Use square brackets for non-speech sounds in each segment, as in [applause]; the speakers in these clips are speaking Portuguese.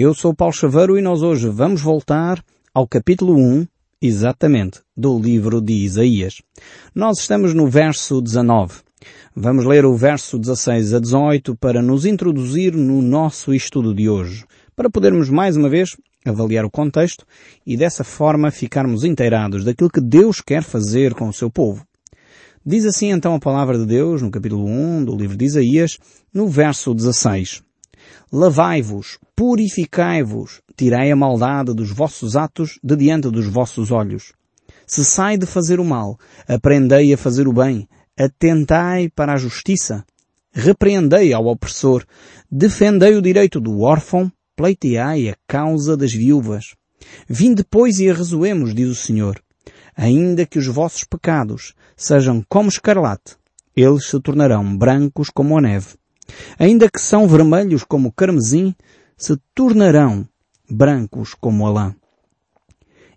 Eu sou Paulo Chaveiro e nós hoje vamos voltar ao capítulo 1, exatamente, do livro de Isaías. Nós estamos no verso 19. Vamos ler o verso 16 a 18 para nos introduzir no nosso estudo de hoje, para podermos mais uma vez avaliar o contexto e dessa forma ficarmos inteirados daquilo que Deus quer fazer com o seu povo. Diz assim então a palavra de Deus no capítulo 1 do livro de Isaías, no verso 16. Lavai-vos, purificai-vos, tirai a maldade dos vossos atos de diante dos vossos olhos. Cessai de fazer o mal, aprendei a fazer o bem, atentai para a justiça, repreendei ao opressor, defendei o direito do órfão, pleiteai a causa das viúvas. Vim depois e arrezoemos, diz o Senhor. Ainda que os vossos pecados sejam como escarlate, eles se tornarão brancos como a neve. Ainda que são vermelhos como o carmesim, se tornarão brancos como a lã.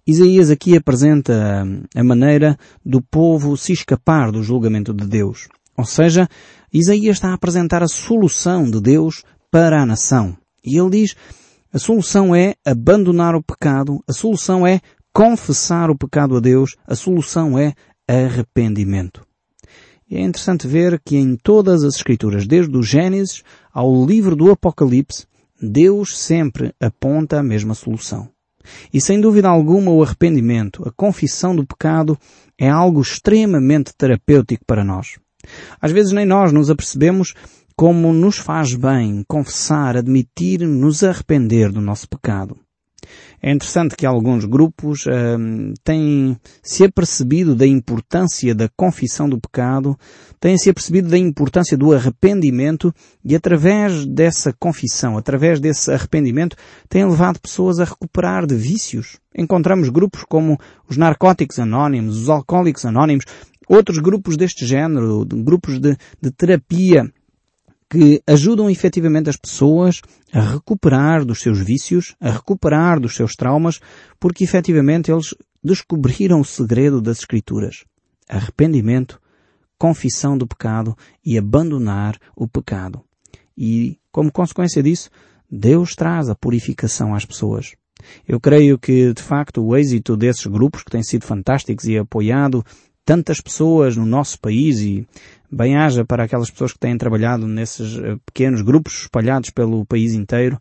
Isaías aqui apresenta a maneira do povo se escapar do julgamento de Deus. Ou seja, Isaías está a apresentar a solução de Deus para a nação. E ele diz, a solução é abandonar o pecado, a solução é confessar o pecado a Deus, a solução é arrependimento. E é interessante ver que em todas as escrituras, desde o Gênesis ao livro do Apocalipse, Deus sempre aponta a mesma solução. E sem dúvida alguma o arrependimento, a confissão do pecado, é algo extremamente terapêutico para nós. Às vezes nem nós nos apercebemos como nos faz bem confessar, admitir, nos arrepender do nosso pecado. É interessante que alguns grupos uh, têm se apercebido da importância da confissão do pecado, têm se apercebido da importância do arrependimento e através dessa confissão, através desse arrependimento, têm levado pessoas a recuperar de vícios. Encontramos grupos como os narcóticos anónimos, os alcoólicos anónimos, outros grupos deste género, grupos de, de terapia que ajudam efetivamente as pessoas a recuperar dos seus vícios, a recuperar dos seus traumas, porque efetivamente eles descobriram o segredo das Escrituras. Arrependimento, confissão do pecado e abandonar o pecado. E, como consequência disso, Deus traz a purificação às pessoas. Eu creio que, de facto, o êxito desses grupos, que têm sido fantásticos e apoiado tantas pessoas no nosso país e bem-haja para aquelas pessoas que têm trabalhado nesses eh, pequenos grupos espalhados pelo país inteiro,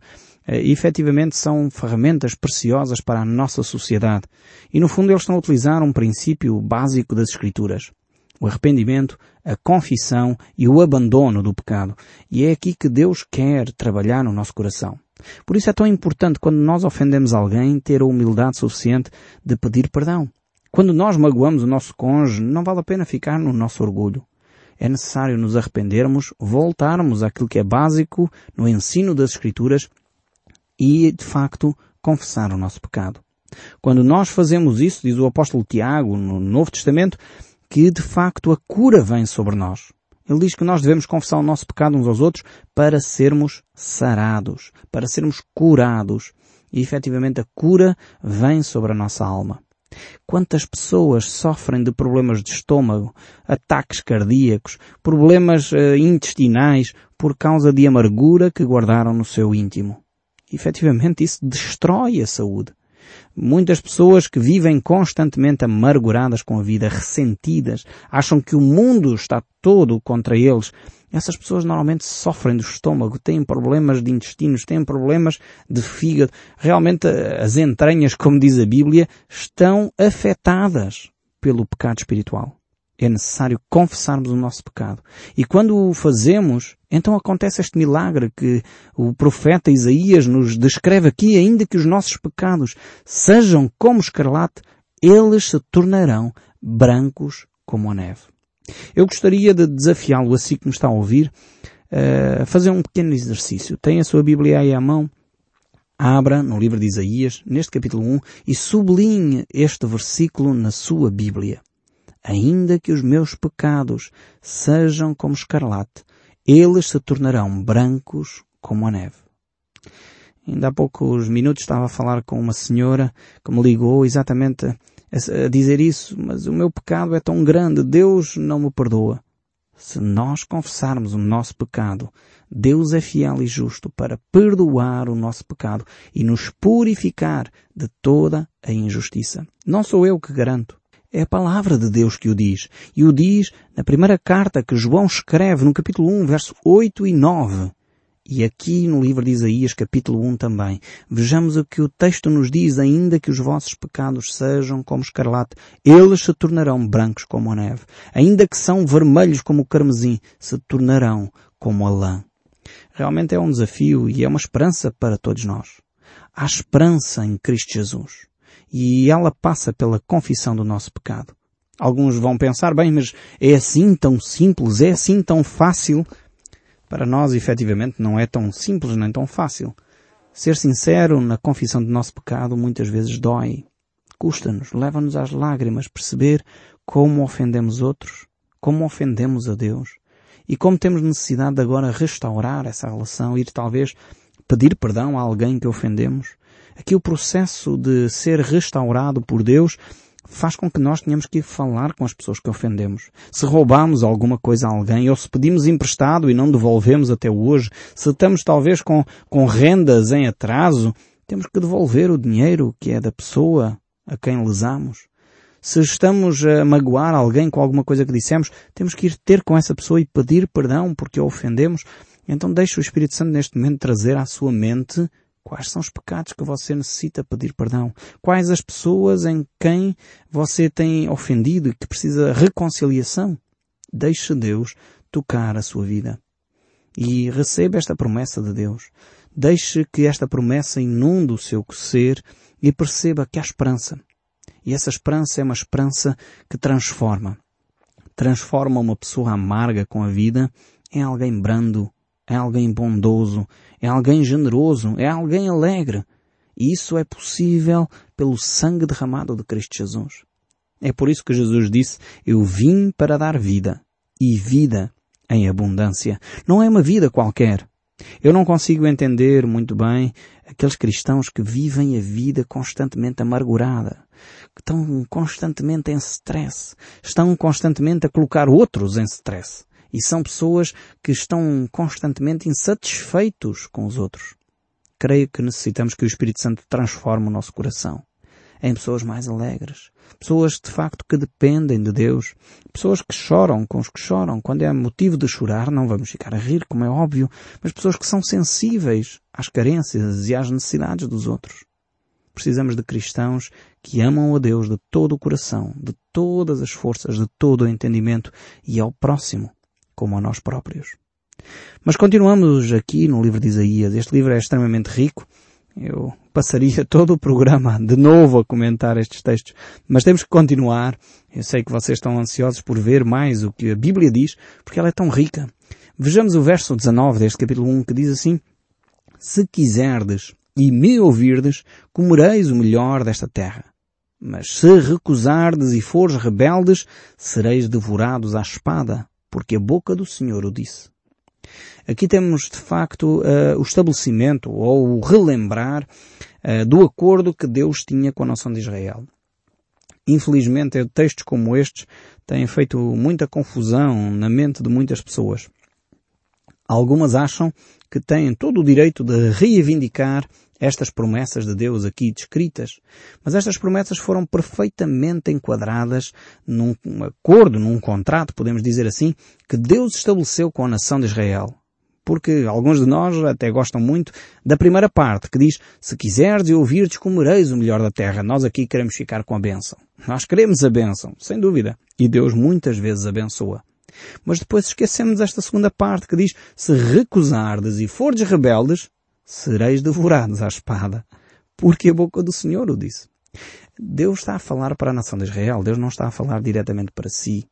e eh, efetivamente são ferramentas preciosas para a nossa sociedade. E no fundo eles estão a utilizar um princípio básico das Escrituras. O arrependimento, a confissão e o abandono do pecado. E é aqui que Deus quer trabalhar no nosso coração. Por isso é tão importante quando nós ofendemos alguém ter a humildade suficiente de pedir perdão. Quando nós magoamos o nosso cônjuge, não vale a pena ficar no nosso orgulho. É necessário nos arrependermos, voltarmos àquilo que é básico no ensino das Escrituras e, de facto, confessar o nosso pecado. Quando nós fazemos isso, diz o apóstolo Tiago no Novo Testamento, que de facto a cura vem sobre nós. Ele diz que nós devemos confessar o nosso pecado uns aos outros para sermos sarados, para sermos curados. E efetivamente a cura vem sobre a nossa alma. Quantas pessoas sofrem de problemas de estômago, ataques cardíacos, problemas uh, intestinais por causa de amargura que guardaram no seu íntimo? Efetivamente isso destrói a saúde. Muitas pessoas que vivem constantemente amarguradas com a vida, ressentidas, acham que o mundo está todo contra eles, essas pessoas normalmente sofrem do estômago, têm problemas de intestinos, têm problemas de fígado. Realmente as entranhas, [laughs] como diz a Bíblia, estão afetadas pelo pecado espiritual. É necessário confessarmos o nosso pecado. E quando o fazemos, então acontece este milagre que o profeta Isaías nos descreve aqui, ainda que os nossos pecados sejam como escarlate, eles se tornarão brancos como a neve. Eu gostaria de desafiá-lo, assim que me está a ouvir, a fazer um pequeno exercício. Tem a sua Bíblia aí à mão. Abra no livro de Isaías, neste capítulo 1, e sublinhe este versículo na sua Bíblia. Ainda que os meus pecados sejam como escarlate, eles se tornarão brancos como a neve. Ainda há poucos minutos estava a falar com uma senhora que me ligou exatamente a dizer isso, mas o meu pecado é tão grande, Deus não me perdoa. Se nós confessarmos o nosso pecado, Deus é fiel e justo para perdoar o nosso pecado e nos purificar de toda a injustiça. Não sou eu que garanto. É a palavra de Deus que o diz. E o diz na primeira carta que João escreve no capítulo 1, verso 8 e 9. E aqui no livro de Isaías, capítulo 1 também, vejamos o que o texto nos diz, ainda que os vossos pecados sejam como escarlate, eles se tornarão brancos como a neve. Ainda que são vermelhos como o carmesim, se tornarão como a lã. Realmente é um desafio e é uma esperança para todos nós. Há esperança em Cristo Jesus. E ela passa pela confissão do nosso pecado. Alguns vão pensar, bem, mas é assim tão simples, é assim tão fácil para nós, efetivamente, não é tão simples nem tão fácil. Ser sincero na confissão do nosso pecado muitas vezes dói. Custa-nos, leva-nos às lágrimas perceber como ofendemos outros, como ofendemos a Deus e como temos necessidade de agora restaurar essa relação, ir talvez pedir perdão a alguém que ofendemos. Aqui o processo de ser restaurado por Deus faz com que nós tenhamos que falar com as pessoas que ofendemos. Se roubamos alguma coisa a alguém, ou se pedimos emprestado e não devolvemos até hoje, se estamos talvez com, com rendas em atraso, temos que devolver o dinheiro que é da pessoa a quem lesamos. Se estamos a magoar alguém com alguma coisa que dissemos, temos que ir ter com essa pessoa e pedir perdão porque a ofendemos. Então deixe o Espírito Santo neste momento trazer à sua mente Quais são os pecados que você necessita pedir perdão? Quais as pessoas em quem você tem ofendido e que precisa reconciliação? Deixe Deus tocar a sua vida. E receba esta promessa de Deus. Deixe que esta promessa inunde o seu ser e perceba que há esperança. E essa esperança é uma esperança que transforma. Transforma uma pessoa amarga com a vida em alguém brando, é alguém bondoso, é alguém generoso, é alguém alegre. E isso é possível pelo sangue derramado de Cristo Jesus. É por isso que Jesus disse, eu vim para dar vida, e vida em abundância. Não é uma vida qualquer. Eu não consigo entender muito bem aqueles cristãos que vivem a vida constantemente amargurada, que estão constantemente em stress, estão constantemente a colocar outros em stress. E são pessoas que estão constantemente insatisfeitos com os outros. Creio que necessitamos que o Espírito Santo transforme o nosso coração em pessoas mais alegres, pessoas de facto que dependem de Deus, pessoas que choram com os que choram. Quando é motivo de chorar, não vamos ficar a rir, como é óbvio, mas pessoas que são sensíveis às carências e às necessidades dos outros. Precisamos de cristãos que amam a Deus de todo o coração, de todas as forças, de todo o entendimento e ao próximo como a nós próprios. Mas continuamos aqui no livro de Isaías. Este livro é extremamente rico. Eu passaria [laughs] todo o programa de novo a comentar estes textos, mas temos que continuar. Eu sei que vocês estão ansiosos por ver mais o que a Bíblia diz, porque ela é tão rica. Vejamos o verso 19 deste capítulo 1 que diz assim, Se quiserdes e me ouvirdes, comereis o melhor desta terra. Mas se recusardes e fores rebeldes, sereis devorados à espada porque a boca do Senhor o disse. Aqui temos, de facto, uh, o estabelecimento ou o relembrar uh, do acordo que Deus tinha com a nação de Israel. Infelizmente, textos como estes têm feito muita confusão na mente de muitas pessoas. Algumas acham que têm todo o direito de reivindicar estas promessas de Deus aqui descritas, mas estas promessas foram perfeitamente enquadradas num acordo, num contrato, podemos dizer assim, que Deus estabeleceu com a nação de Israel. Porque alguns de nós até gostam muito da primeira parte, que diz, se quiseres e ouvires, comereis o melhor da terra. Nós aqui queremos ficar com a bênção. Nós queremos a bênção, sem dúvida. E Deus muitas vezes abençoa. Mas depois esquecemos esta segunda parte que diz, se recusardes e fordes rebeldes, sereis devorados à espada, porque a boca do Senhor o disse. Deus está a falar para a nação de Israel, Deus não está a falar diretamente para si.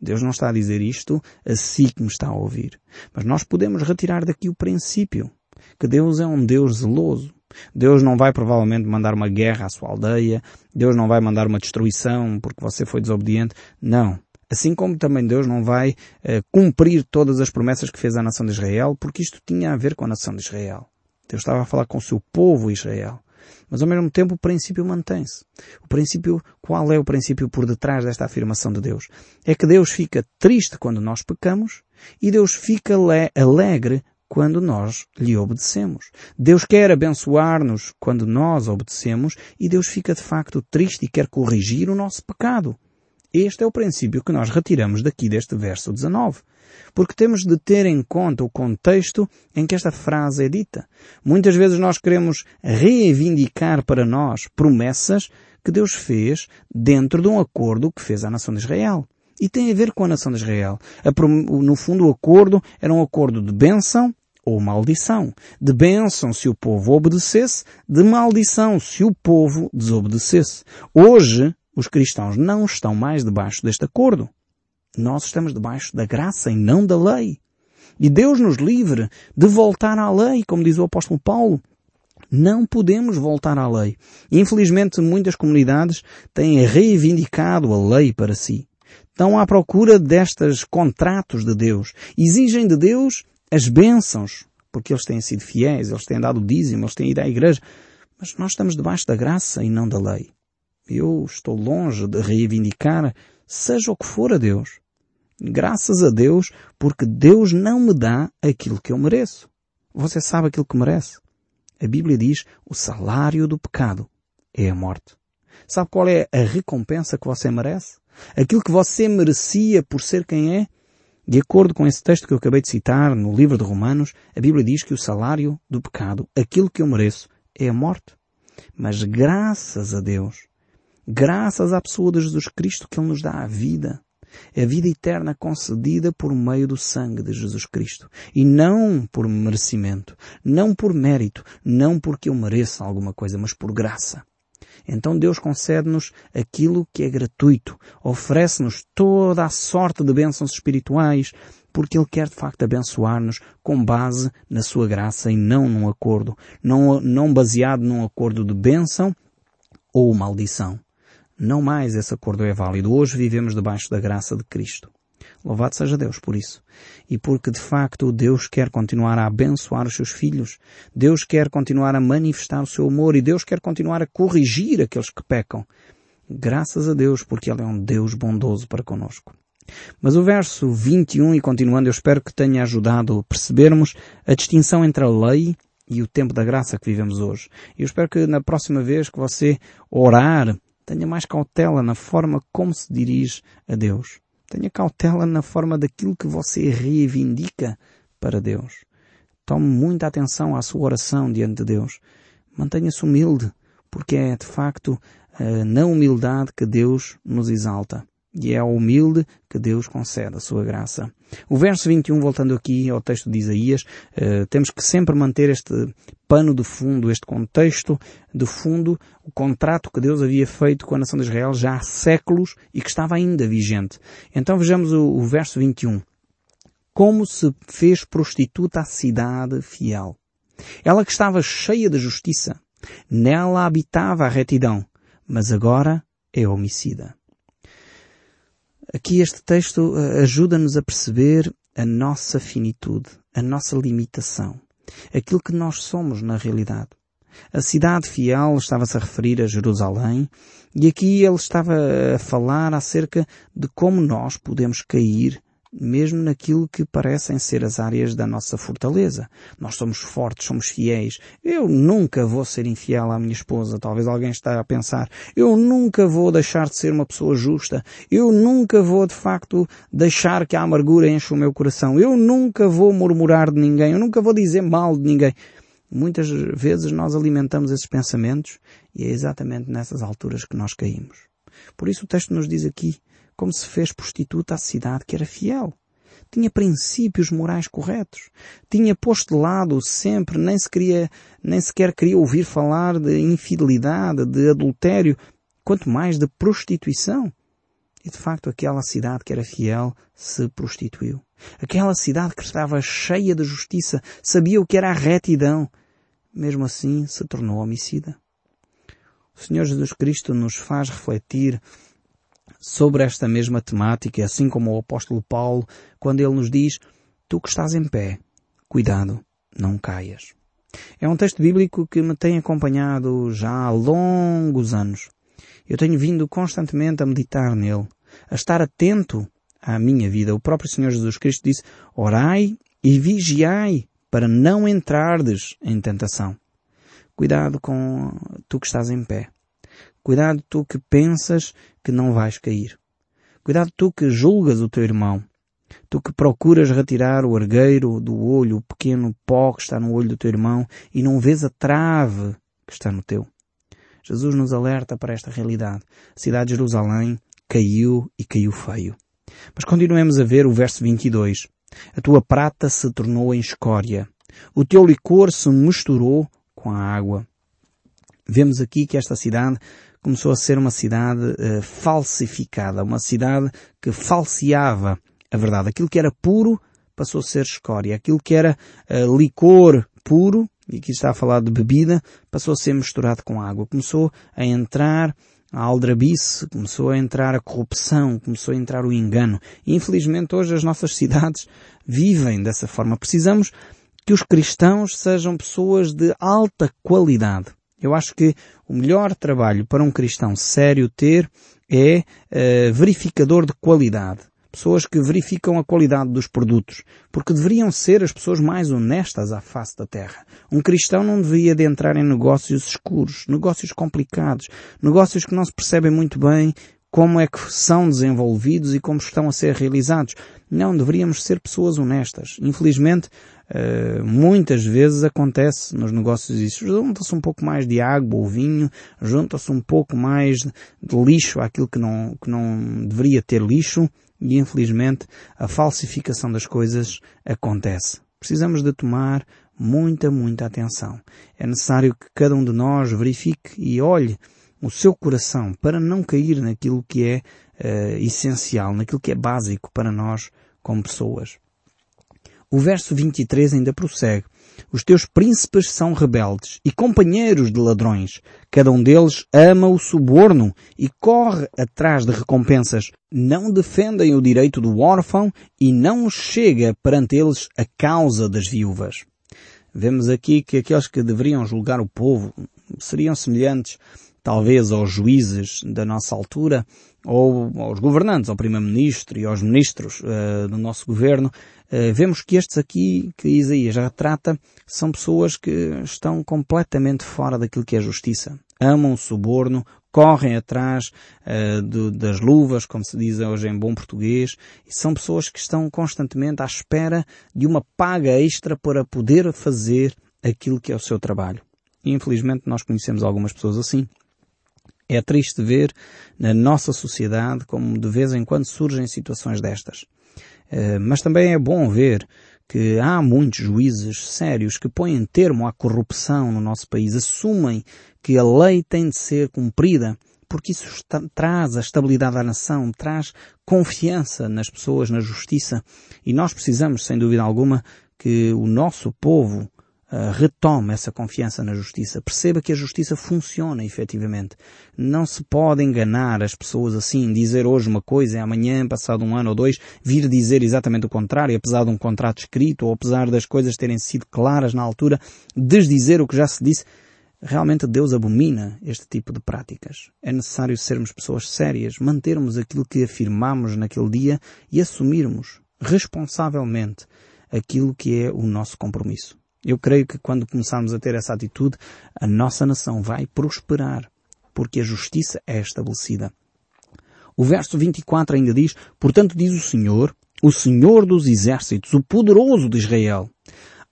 Deus não está a dizer isto a si que me está a ouvir. Mas nós podemos retirar daqui o princípio, que Deus é um Deus zeloso. Deus não vai provavelmente mandar uma guerra à sua aldeia, Deus não vai mandar uma destruição porque você foi desobediente. Não. Assim como também Deus não vai uh, cumprir todas as promessas que fez à nação de Israel, porque isto tinha a ver com a nação de Israel. Deus estava a falar com o seu povo Israel. Mas ao mesmo tempo o princípio mantém-se. O princípio, qual é o princípio por detrás desta afirmação de Deus? É que Deus fica triste quando nós pecamos e Deus fica alegre quando nós lhe obedecemos. Deus quer abençoar-nos quando nós obedecemos e Deus fica de facto triste e quer corrigir o nosso pecado. Este é o princípio que nós retiramos daqui deste verso 19 porque temos de ter em conta o contexto em que esta frase é dita. Muitas vezes nós queremos reivindicar para nós promessas que Deus fez dentro de um acordo que fez à nação de Israel. E tem a ver com a nação de Israel. No fundo, o acordo era um acordo de bênção ou maldição. De bênção se o povo obedecesse, de maldição se o povo desobedecesse. Hoje, os cristãos não estão mais debaixo deste acordo. Nós estamos debaixo da graça e não da lei. E Deus nos livre de voltar à lei, como diz o apóstolo Paulo. Não podemos voltar à lei. Infelizmente, muitas comunidades têm reivindicado a lei para si. Estão à procura destes contratos de Deus. Exigem de Deus as bênçãos, porque eles têm sido fiéis, eles têm dado dízimo, eles têm ido à igreja. Mas nós estamos debaixo da graça e não da lei. Eu estou longe de reivindicar seja o que for a Deus. Graças a Deus, porque Deus não me dá aquilo que eu mereço. Você sabe aquilo que merece? A Bíblia diz, o salário do pecado é a morte. Sabe qual é a recompensa que você merece? Aquilo que você merecia por ser quem é? De acordo com esse texto que eu acabei de citar no livro de Romanos, a Bíblia diz que o salário do pecado, aquilo que eu mereço, é a morte. Mas graças a Deus, graças à pessoa de Jesus Cristo que Ele nos dá a vida, a vida eterna concedida por meio do sangue de Jesus Cristo. E não por merecimento, não por mérito, não porque eu mereça alguma coisa, mas por graça. Então Deus concede-nos aquilo que é gratuito, oferece-nos toda a sorte de bênçãos espirituais, porque Ele quer de facto abençoar-nos com base na Sua graça e não num acordo, não, não baseado num acordo de bênção ou maldição. Não mais esse acordo é válido. Hoje vivemos debaixo da graça de Cristo. Louvado seja Deus por isso. E porque de facto Deus quer continuar a abençoar os seus filhos. Deus quer continuar a manifestar o seu amor e Deus quer continuar a corrigir aqueles que pecam. Graças a Deus porque Ele é um Deus bondoso para conosco. Mas o verso 21 e continuando, eu espero que tenha ajudado a percebermos a distinção entre a lei e o tempo da graça que vivemos hoje. Eu espero que na próxima vez que você orar Tenha mais cautela na forma como se dirige a Deus. Tenha cautela na forma daquilo que você reivindica para Deus. Tome muita atenção à sua oração diante de Deus. Mantenha-se humilde, porque é de facto na humildade que Deus nos exalta. E é ao humilde que Deus concede a sua graça. O verso 21, voltando aqui ao texto de Isaías, uh, temos que sempre manter este pano de fundo, este contexto de fundo, o contrato que Deus havia feito com a nação de Israel já há séculos e que estava ainda vigente. Então vejamos o, o verso 21. Como se fez prostituta a cidade fiel. Ela que estava cheia de justiça. Nela habitava a retidão, mas agora é homicida. Aqui este texto eh, ajuda-nos a perceber a nossa finitude, a nossa limitação, aquilo que nós somos na realidade. A cidade fiel estava-se a referir a Jerusalém e aqui ele estava a falar acerca de como nós podemos cair mesmo naquilo que parecem ser as áreas da nossa fortaleza. Nós somos fortes, somos fiéis. Eu nunca vou ser infiel à minha esposa. Talvez alguém esteja a pensar. Eu nunca vou deixar de ser uma pessoa justa. Eu nunca vou, de facto, deixar que a amargura enche o meu coração. Eu nunca vou murmurar de ninguém. Eu nunca vou dizer mal de ninguém. Muitas vezes nós alimentamos esses pensamentos e é exatamente nessas alturas que nós caímos. Por isso o texto nos diz aqui, como se fez prostituta à cidade que era fiel. Tinha princípios morais corretos. Tinha posto de lado sempre, nem, se queria, nem sequer queria ouvir falar de infidelidade, de adultério, quanto mais de prostituição. E de facto aquela cidade que era fiel se prostituiu. Aquela cidade que estava cheia de justiça, sabia o que era a retidão. Mesmo assim se tornou homicida. O Senhor Jesus Cristo nos faz refletir sobre esta mesma temática, assim como o apóstolo Paulo, quando ele nos diz, tu que estás em pé, cuidado, não caias. É um texto bíblico que me tem acompanhado já há longos anos. Eu tenho vindo constantemente a meditar nele, a estar atento à minha vida. O próprio Senhor Jesus Cristo disse, orai e vigiai para não entrardes em tentação. Cuidado com tu que estás em pé. Cuidado tu que pensas que não vais cair. Cuidado tu que julgas o teu irmão. Tu que procuras retirar o argueiro do olho, o pequeno pó que está no olho do teu irmão e não vês a trave que está no teu. Jesus nos alerta para esta realidade. A cidade de Jerusalém caiu e caiu feio. Mas continuemos a ver o verso 22. A tua prata se tornou em escória. O teu licor se misturou com a água. Vemos aqui que esta cidade começou a ser uma cidade uh, falsificada, uma cidade que falseava a verdade. Aquilo que era puro passou a ser escória. Aquilo que era uh, licor puro, e aqui está a falar de bebida, passou a ser misturado com água. Começou a entrar a aldrabice, começou a entrar a corrupção, começou a entrar o engano. E infelizmente hoje as nossas cidades vivem dessa forma. Precisamos que os cristãos sejam pessoas de alta qualidade. Eu acho que o melhor trabalho para um cristão sério ter é uh, verificador de qualidade. Pessoas que verificam a qualidade dos produtos, porque deveriam ser as pessoas mais honestas à face da terra. Um cristão não deveria de entrar em negócios escuros, negócios complicados, negócios que não se percebem muito bem como é que são desenvolvidos e como estão a ser realizados. Não, deveríamos ser pessoas honestas. Infelizmente, uh, muitas vezes acontece nos negócios isso. Junta-se um pouco mais de água ou vinho, junta-se um pouco mais de lixo àquilo que não, que não deveria ter lixo e infelizmente a falsificação das coisas acontece. Precisamos de tomar muita, muita atenção. É necessário que cada um de nós verifique e olhe o seu coração para não cair naquilo que é uh, essencial, naquilo que é básico para nós como pessoas. O verso 23 ainda prossegue. Os teus príncipes são rebeldes e companheiros de ladrões. Cada um deles ama o suborno e corre atrás de recompensas. Não defendem o direito do órfão e não chega perante eles a causa das viúvas. Vemos aqui que aqueles que deveriam julgar o povo seriam semelhantes talvez aos juízes da nossa altura, ou aos governantes, ao primeiro-ministro e aos ministros uh, do nosso governo, uh, vemos que estes aqui, que Isaías retrata, são pessoas que estão completamente fora daquilo que é justiça. Amam o suborno, correm atrás uh, do, das luvas, como se diz hoje em bom português, e são pessoas que estão constantemente à espera de uma paga extra para poder fazer aquilo que é o seu trabalho. Infelizmente nós conhecemos algumas pessoas assim. É triste ver na nossa sociedade como de vez em quando surgem situações destas. Eh, mas também é bom ver que há muitos juízes sérios que põem termo à corrupção no nosso país, assumem que a lei tem de ser cumprida, porque isso está, traz a estabilidade à nação, traz confiança nas pessoas, na justiça. E nós precisamos, sem dúvida alguma, que o nosso povo uh, retome essa confiança na justiça. Perceba que a justiça funciona efetivamente. Não se pode enganar as pessoas assim, dizer hoje uma coisa e amanhã, passado um ano ou dois, vir dizer exatamente o contrário, apesar de um contrato escrito ou apesar das coisas terem sido claras na altura, desdizer o que já se disse. Realmente Deus abomina este tipo de práticas. É necessário sermos pessoas sérias, mantermos aquilo que afirmamos naquele dia e assumirmos responsavelmente aquilo que é o nosso compromisso. Eu creio que quando começarmos a ter essa atitude, a nossa nação vai prosperar, porque a justiça é estabelecida. O verso 24 ainda diz, portanto diz o Senhor, o Senhor dos exércitos, o poderoso de Israel,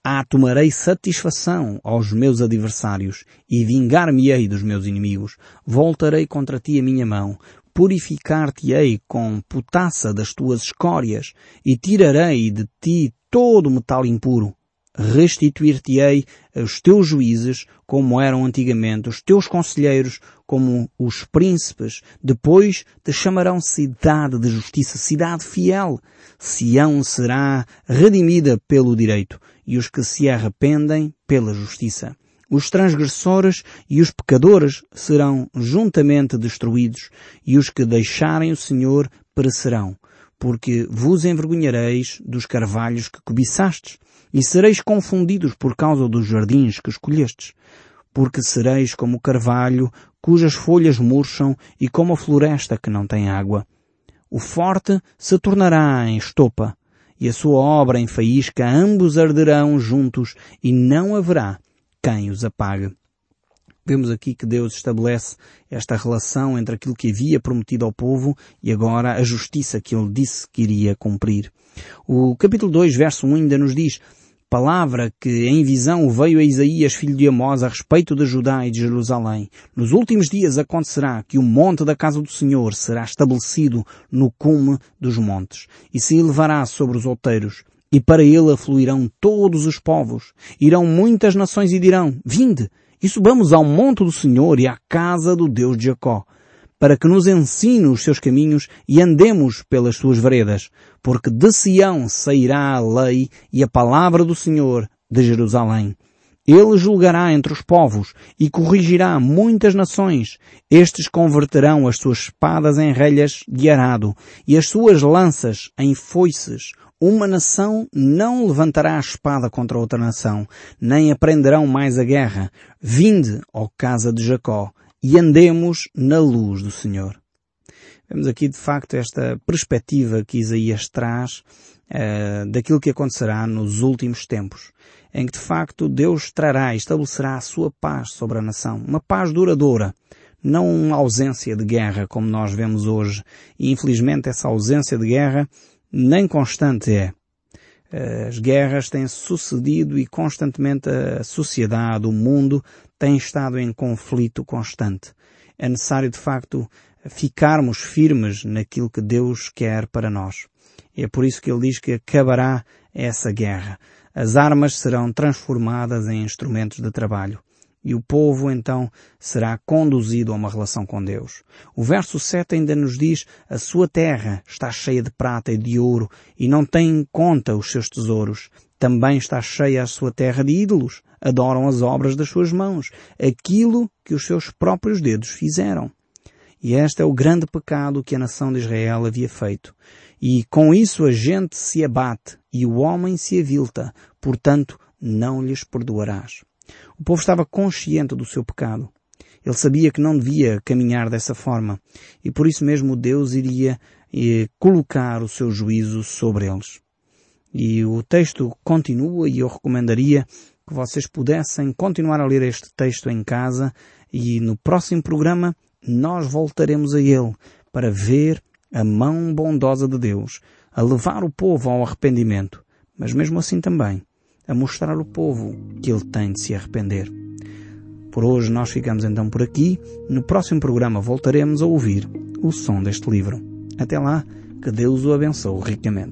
ah, tomarei satisfação aos meus adversários e vingar-me-ei dos meus inimigos. Voltarei contra ti a minha mão, purificar-te-ei com potassa das tuas escórias e tirarei de ti todo o metal impuro restituir-te-ei os teus juízes como eram antigamente, os teus conselheiros como os príncipes. Depois te chamarão cidade de justiça, cidade fiel. Sião será redimida pelo direito e os que se arrependem pela justiça. Os transgressores e os pecadores serão juntamente destruídos e os que deixarem o Senhor perecerão, porque vos envergonhareis dos carvalhos que cobiçastes e sereis confundidos por causa dos jardins que escolhestes, porque sereis como o carvalho, cujas folhas murcham, e como a floresta que não tem água. O forte se tornará em estopa, e a sua obra em faísca, ambos arderão juntos, e não haverá quem os apague. Vemos aqui que Deus estabelece esta relação entre aquilo que havia prometido ao povo e agora a justiça que ele disse que iria cumprir. O capítulo 2, verso 1 ainda nos diz palavra que em visão veio a Isaías, filho de Amós, a respeito de Judá e de Jerusalém. Nos últimos dias acontecerá que o monte da casa do Senhor será estabelecido no cume dos montes e se elevará sobre os outeiros. E para ele afluirão todos os povos. Irão muitas nações e dirão, vinde, e subamos ao monte do Senhor e à casa do Deus de Jacó, para que nos ensine os seus caminhos e andemos pelas suas veredas, porque de Sião sairá a lei e a palavra do Senhor de Jerusalém. Ele julgará entre os povos e corrigirá muitas nações. Estes converterão as suas espadas em relhas de arado e as suas lanças em foices. Uma nação não levantará a espada contra outra nação, nem aprenderão mais a guerra. Vinde, ó casa de Jacó, e andemos na luz do Senhor. Vemos aqui de facto esta perspectiva que Isaías traz uh, daquilo que acontecerá nos últimos tempos, em que de facto Deus trará e estabelecerá a sua paz sobre a nação, uma paz duradoura, não uma ausência de guerra como nós vemos hoje. E infelizmente essa ausência de guerra nem constante é. As guerras têm sucedido e constantemente a sociedade, o mundo, tem estado em conflito constante. É necessário, de facto, ficarmos firmes naquilo que Deus quer para nós. É por isso que ele diz que acabará essa guerra. As armas serão transformadas em instrumentos de trabalho e o povo então será conduzido a uma relação com Deus. O verso 7 ainda nos diz, a sua terra está cheia de prata e de ouro e não tem em conta os seus tesouros. Também está cheia a sua terra de ídolos. Adoram as obras das suas mãos, aquilo que os seus próprios dedos fizeram. E este é o grande pecado que a nação de Israel havia feito. E com isso a gente se abate e o homem se avilta. Portanto, não lhes perdoarás. O povo estava consciente do seu pecado. Ele sabia que não devia caminhar dessa forma e por isso mesmo Deus iria eh, colocar o seu juízo sobre eles. E o texto continua e eu recomendaria que vocês pudessem continuar a ler este texto em casa e no próximo programa nós voltaremos a ele para ver a mão bondosa de Deus a levar o povo ao arrependimento, mas mesmo assim também a mostrar ao povo que ele tem de se arrepender. Por hoje nós ficamos então por aqui. No próximo programa voltaremos a ouvir o som deste livro. Até lá, que Deus o abençoe ricamente.